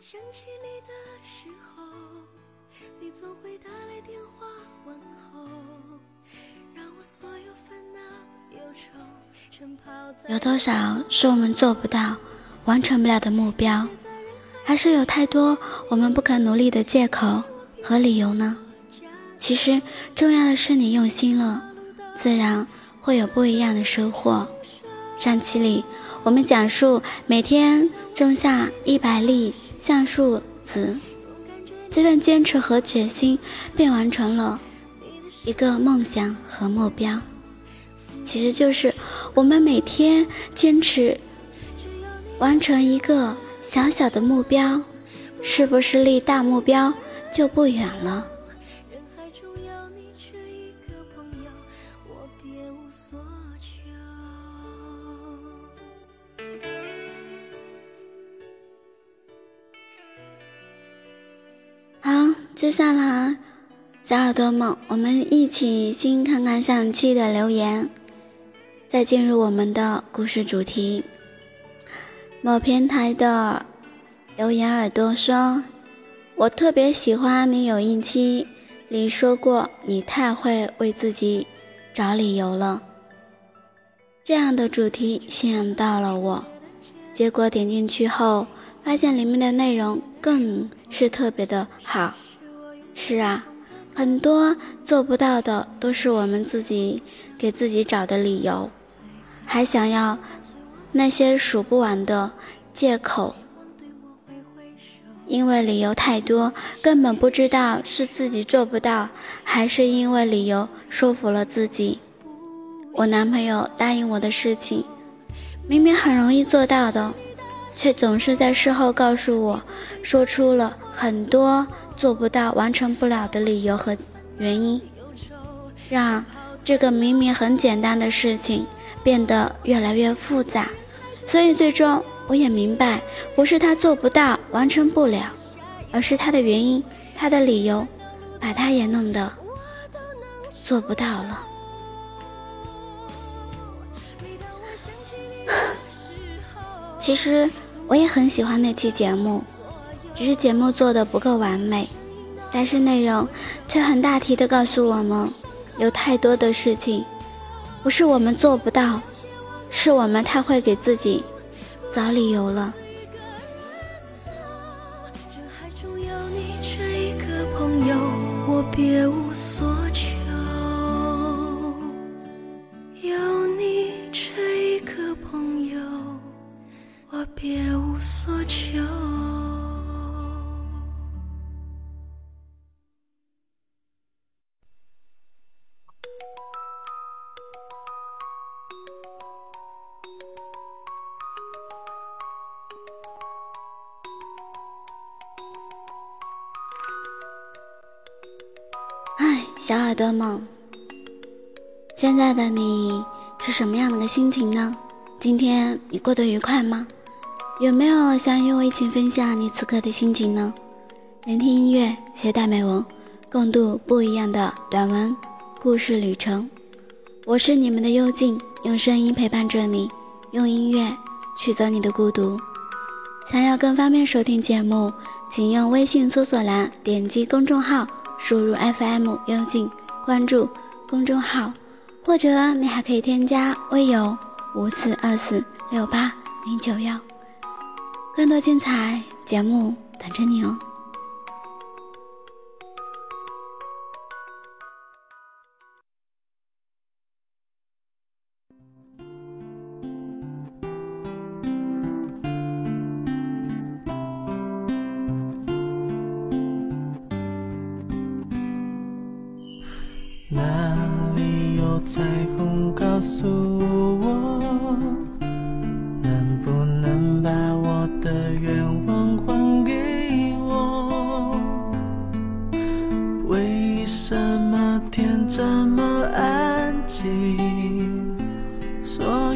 想起你的时候，你总会打来电话问候，让我所有烦恼忧愁全抛在。有多少是我们做不到、完成不了的目标？还是有太多我们不肯努力的借口和理由呢？其实重要的是你用心了，自然会有不一样的收获。上期里我们讲述每天种下一百粒橡树子，这份坚持和决心便完成了一个梦想和目标。其实就是我们每天坚持完成一个。小小的目标，是不是离大目标就不远了？接下来小耳朵们，我们一起先看看上期的留言，再进入我们的故事主题。某平台的留言耳朵说：“我特别喜欢你有一期里说过，你太会为自己找理由了。这样的主题吸引到了我，结果点进去后，发现里面的内容更是特别的好。是啊，很多做不到的都是我们自己给自己找的理由，还想要。”那些数不完的借口，因为理由太多，根本不知道是自己做不到，还是因为理由说服了自己。我男朋友答应我的事情，明明很容易做到的，却总是在事后告诉我，说出了很多做不到、完成不了的理由和原因，让这个明明很简单的事情变得越来越复杂。所以最终我也明白，不是他做不到、完成不了，而是他的原因、他的理由，把他也弄得做不到了。其实我也很喜欢那期节目，只是节目做的不够完美，但是内容却很大体的告诉我们，有太多的事情不是我们做不到。是我们太会给自己找理由了。小耳朵们，现在的你是什么样的个心情呢？今天你过得愉快吗？有没有想与我一起分享你此刻的心情呢？聆听音乐，携带美文，共度不一样的短文故事旅程。我是你们的幽静，用声音陪伴着你，用音乐驱走你的孤独。想要更方便收听节目，请用微信搜索栏点击公众号。输入 FM 幽静，关注公众号，或者你还可以添加微友五四二四六八零九幺，更多精彩节目等着你哦。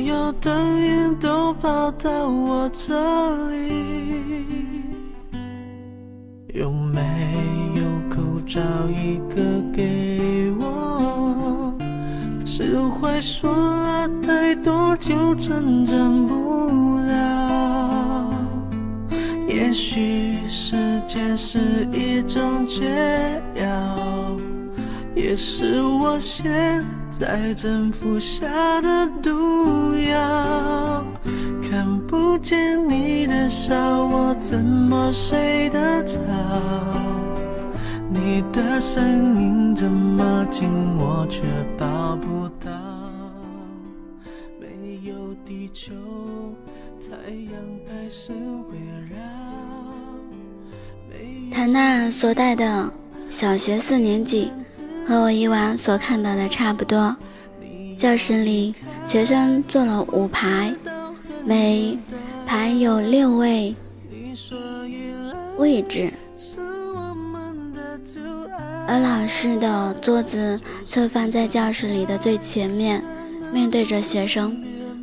有的云都跑到我这里，有没有口罩一个给我？释怀说了太多就成长不了，也许时间是一种解药，也是我现在正服下的毒药。看不见你的笑，我怎么睡得着？你的声音这么近，我却抱不到。没有地球，太阳还是围绕。谭娜所带的小学四年级，和我以往所看到的差不多。教室里，学生坐了五排。每排有六位位置，而老师的桌子侧放在教室里的最前面，面对着学生。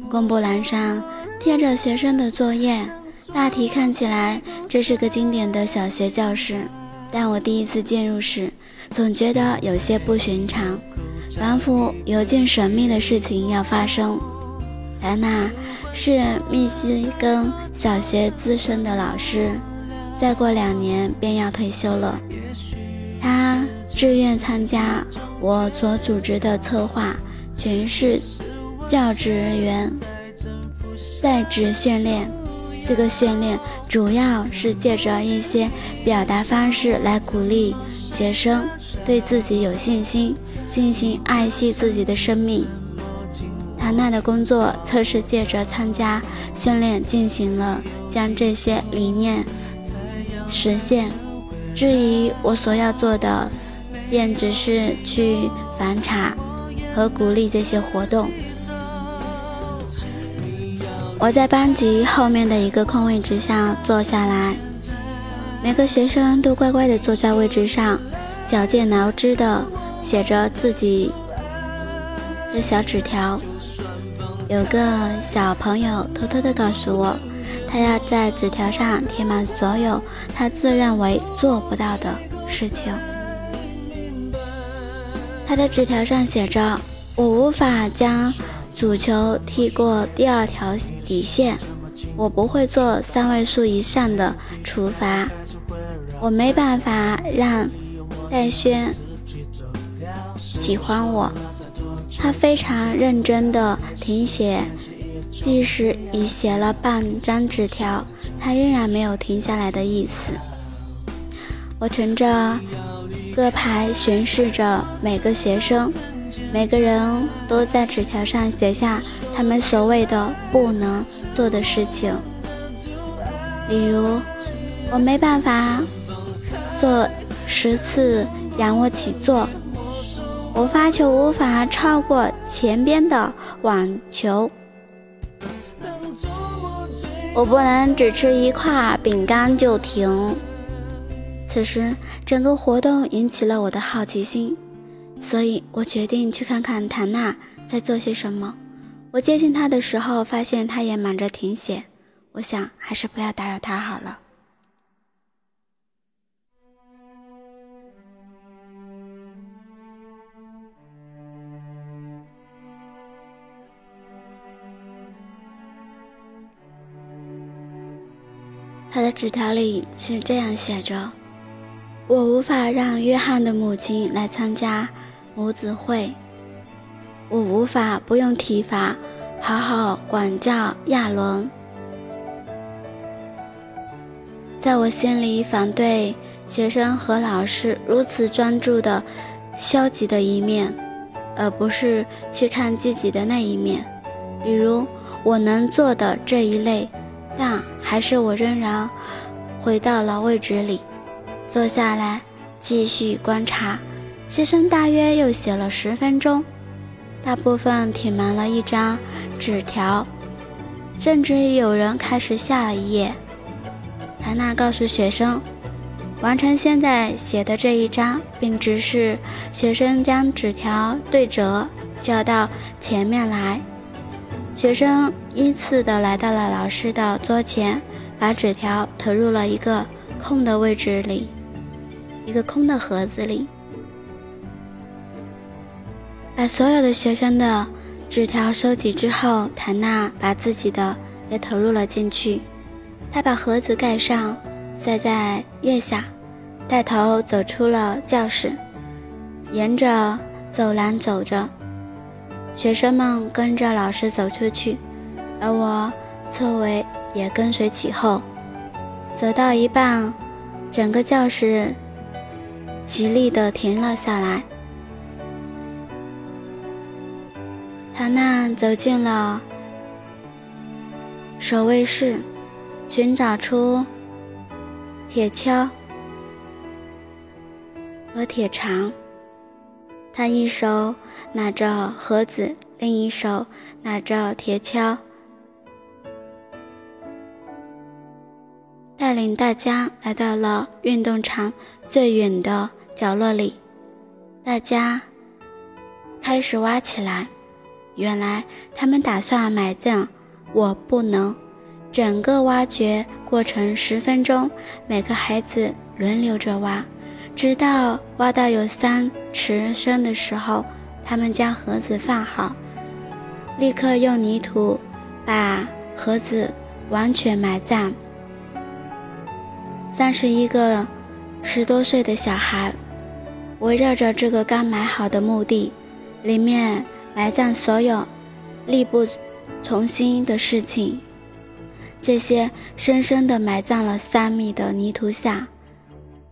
公布栏上贴着学生的作业，大体看起来这是个经典的小学教室。但我第一次进入时，总觉得有些不寻常，仿佛有件神秘的事情要发生。安娜。是密西根小学资深的老师，再过两年便要退休了。他自愿参加我所组织的策划全市教职人员在职训练。这个训练主要是借着一些表达方式来鼓励学生对自己有信心，进行爱惜自己的生命。唐娜的工作测试借着参加训练进行了将这些理念实现。至于我所要做的，便只是去反查和鼓励这些活动。我在班级后面的一个空位置上坐下来，每个学生都乖乖地坐在位置上，矫健挠枝地写着自己的小纸条。有个小朋友偷偷地告诉我，他要在纸条上贴满所有他自认为做不到的事情。他的纸条上写着：“我无法将足球踢过第二条底线，我不会做三位数以上的处罚，我没办法让戴轩喜欢我。”他非常认真地停写，即使已写了半张纸条，他仍然没有停下来的意思。我乘着各排巡视着每个学生，每个人都在纸条上写下他们所谓的不能做的事情，例如，我没办法做十次仰卧起坐。我发球无法超过前边的网球，我不能只吃一块饼干就停。此时，整个活动引起了我的好奇心，所以我决定去看看谭娜在做些什么。我接近她的时候，发现她也忙着停写，我想还是不要打扰她好了。他的纸条里是这样写着：“我无法让约翰的母亲来参加母子会，我无法不用体罚好好管教亚伦。在我心里，反对学生和老师如此专注的消极的一面，而不是去看积极的那一面，比如我能做的这一类。”但还是我仍然回到了位置里，坐下来继续观察。学生大约又写了十分钟，大部分填满了一张纸条，甚至有人开始下了一页。谭娜告诉学生，完成现在写的这一张，并指示学生将纸条对折，交到前面来。学生依次的来到了老师的桌前，把纸条投入了一个空的位置里，一个空的盒子里。把所有的学生的纸条收集之后，谭娜把自己的也投入了进去。他把盒子盖上，塞在腋下，带头走出了教室，沿着走廊走着。学生们跟着老师走出去，而我侧围也跟随其后。走到一半，整个教室极力地停了下来。唐娜走进了守卫室，寻找出铁锹和铁肠。他一手拿着盒子，另一手拿着铁锹，带领大家来到了运动场最远的角落里。大家开始挖起来。原来他们打算埋葬我，不能。整个挖掘过程十分钟，每个孩子轮流着挖，直到挖到有三尺深的时候，他们将盒子放好，立刻用泥土把盒子完全埋葬。三十一个十多岁的小孩围绕着这个刚埋好的墓地，里面。埋葬所有力不从心的事情，这些深深地埋葬了三米的泥土下。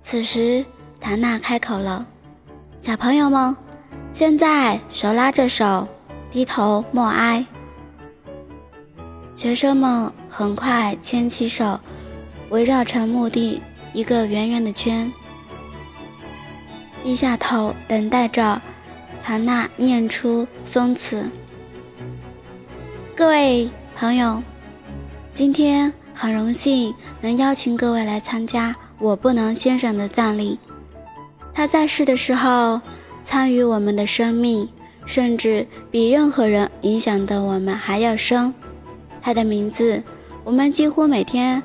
此时，唐娜开口了：“小朋友们，现在手拉着手，低头默哀。”学生们很快牵起手，围绕成墓地一个圆圆的圈，低下头等待着。唐娜念出宗词：“各位朋友，今天很荣幸能邀请各位来参加我不能先生的葬礼。他在世的时候，参与我们的生命，甚至比任何人影响的我们还要深。他的名字，我们几乎每天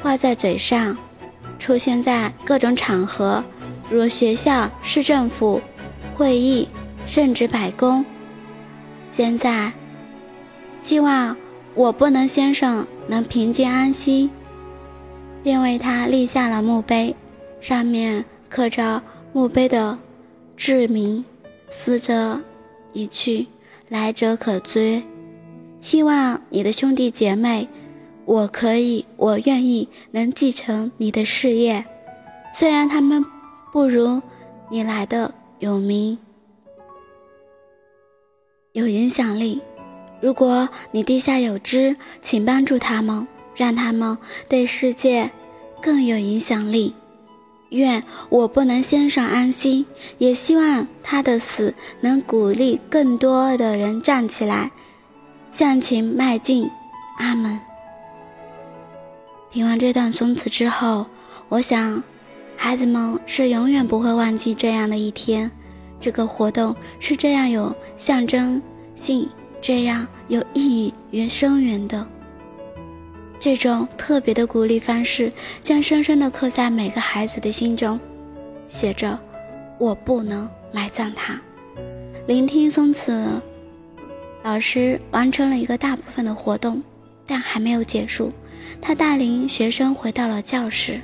挂在嘴上，出现在各种场合，如学校、市政府、会议。”甚至百工。现在，希望我不能先生能平静安息，便为他立下了墓碑，上面刻着墓碑的志铭：“死者已去，来者可追。”希望你的兄弟姐妹，我可以，我愿意能继承你的事业，虽然他们不如你来的有名。有影响力。如果你地下有知，请帮助他们，让他们对世界更有影响力。愿我不能先生安心，也希望他的死能鼓励更多的人站起来，向前迈进。阿门。听完这段宗词之后，我想，孩子们是永远不会忘记这样的一天。这个活动是这样有象征性、这样有意义与深远的。这种特别的鼓励方式将深深地刻在每个孩子的心中。写着：“我不能埋葬他。”聆听松子老师完成了一个大部分的活动，但还没有结束。他带领学生回到了教室，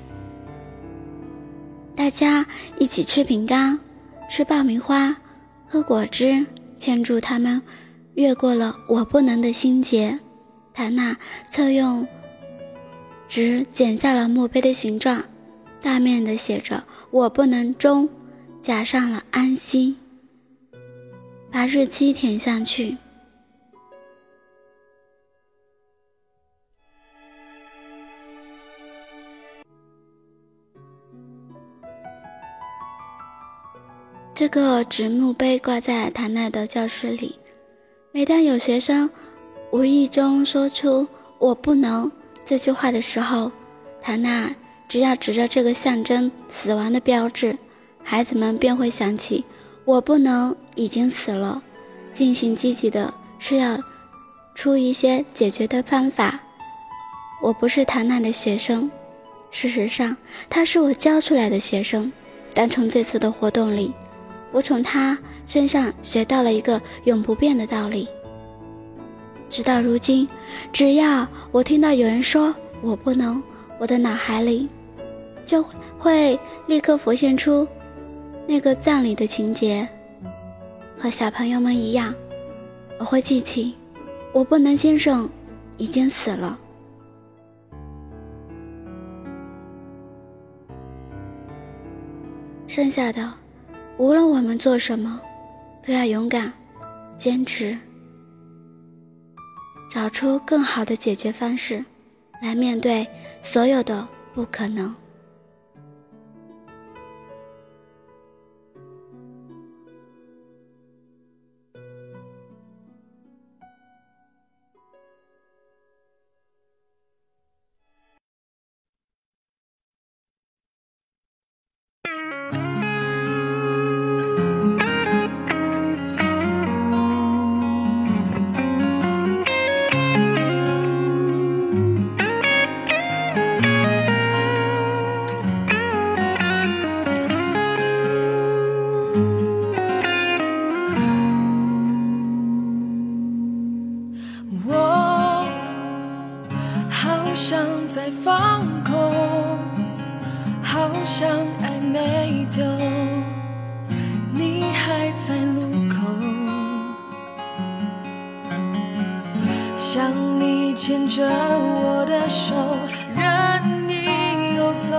大家一起吃饼干。吃爆米花，喝果汁，庆祝他们越过了我不能的心结。塔娜侧用纸剪下了墓碑的形状，大面的写着“我不能终”，加上了安息，把日期填上去。这个纸墓碑挂在唐娜的教室里。每当有学生无意中说出“我不能”这句话的时候，唐娜只要指着这个象征死亡的标志，孩子们便会想起“我不能”已经死了，进行积极的是要出一些解决的方法。我不是唐娜的学生，事实上他是我教出来的学生，但从这次的活动里。我从他身上学到了一个永不变的道理。直到如今，只要我听到有人说我不能，我的脑海里就会立刻浮现出那个葬礼的情节，和小朋友们一样，我会记起我不能先生已经死了。剩下的，无论我们做什么，都要勇敢、坚持，找出更好的解决方式，来面对所有的不可能。想你牵着我的手，任你游走，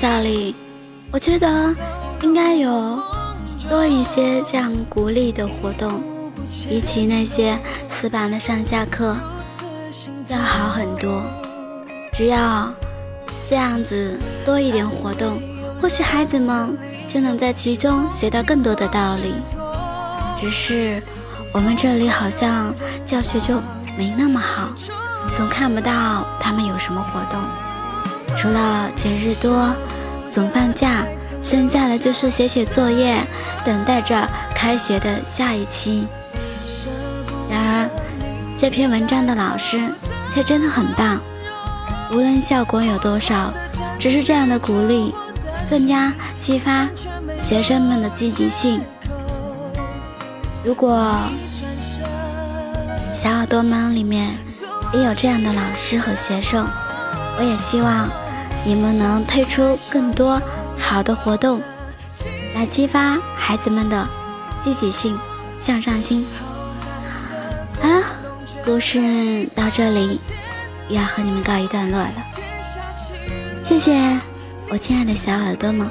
校里，我觉得应该有多一些这样鼓励的活动，比起那些死板的上下课要好很多。只要这样子多一点活动，或许孩子们就能在其中学到更多的道理。只是我们这里好像教学就没那么好，总看不到他们有什么活动。除了节日多，总放假，剩下的就是写写作业，等待着开学的下一期。然而，这篇文章的老师却真的很棒，无论效果有多少，只是这样的鼓励，更加激发学生们的积极性。如果小耳朵们里面也有这样的老师和学生，我也希望。你们能推出更多好的活动，来激发孩子们的积极性、向上心。好了，故事到这里又要和你们告一段落了。谢谢我亲爱的小耳朵们，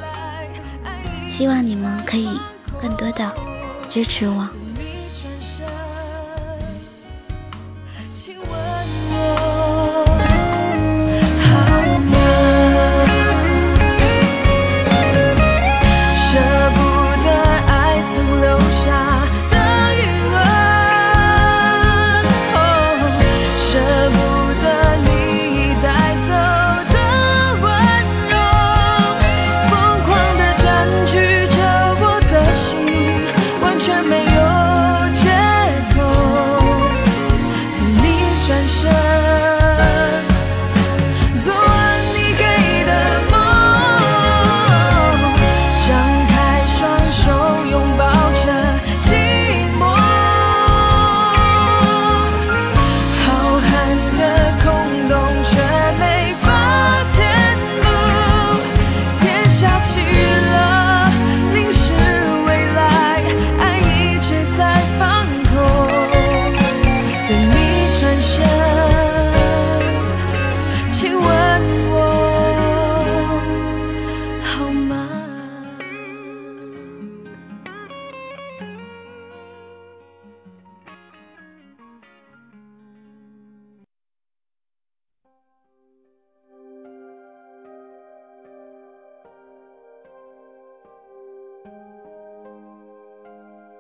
希望你们可以更多的支持我。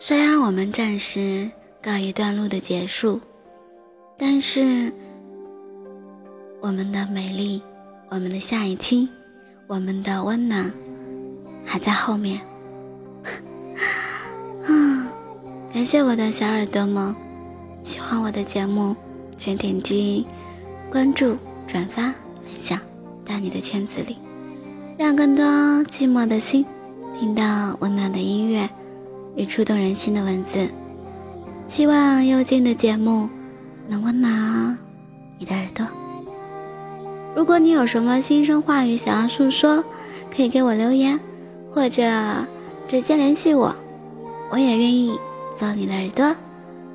虽然我们暂时告一段落的结束，但是我们的美丽，我们的下一期，我们的温暖还在后面。感谢我的小耳朵们，喜欢我的节目请点击关注、转发、分享到你的圈子里，让更多寂寞的心听到温暖的音乐。与触动人心的文字。希望又静的节目能温暖你的耳朵。如果你有什么心声话语想要诉说，可以给我留言，或者直接联系我，我也愿意做你的耳朵，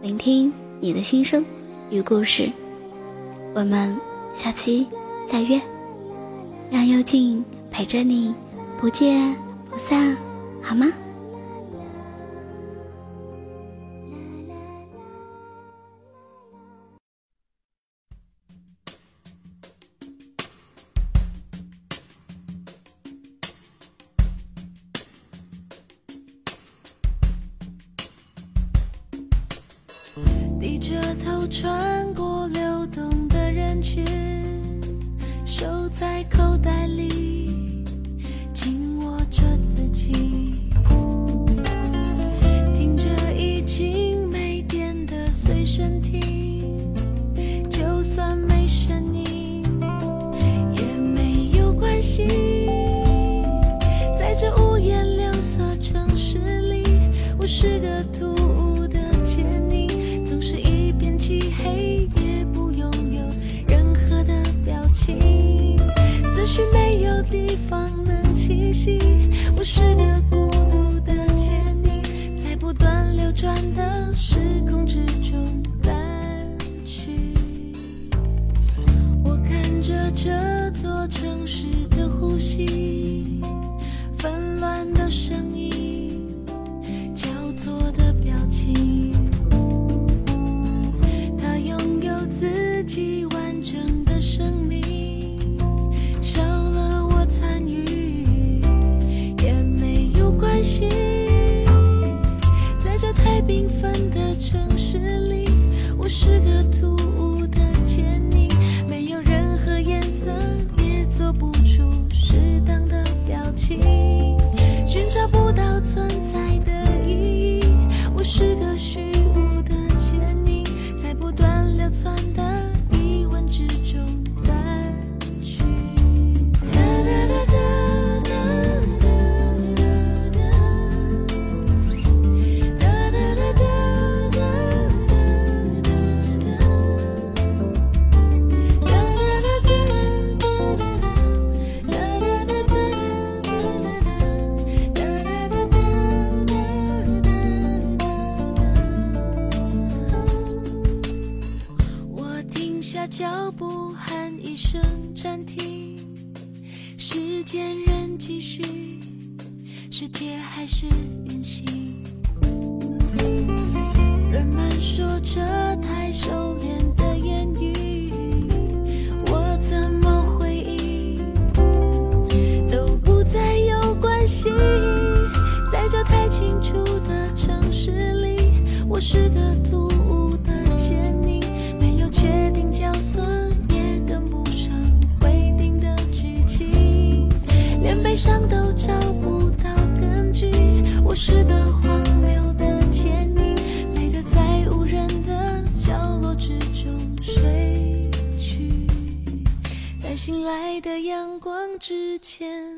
聆听你的心声与故事。我们下期再约，让幽静陪着你，不见不散，好吗？低着头穿过流动的人群手在口袋里紧握着自己。时的呼吸。光之前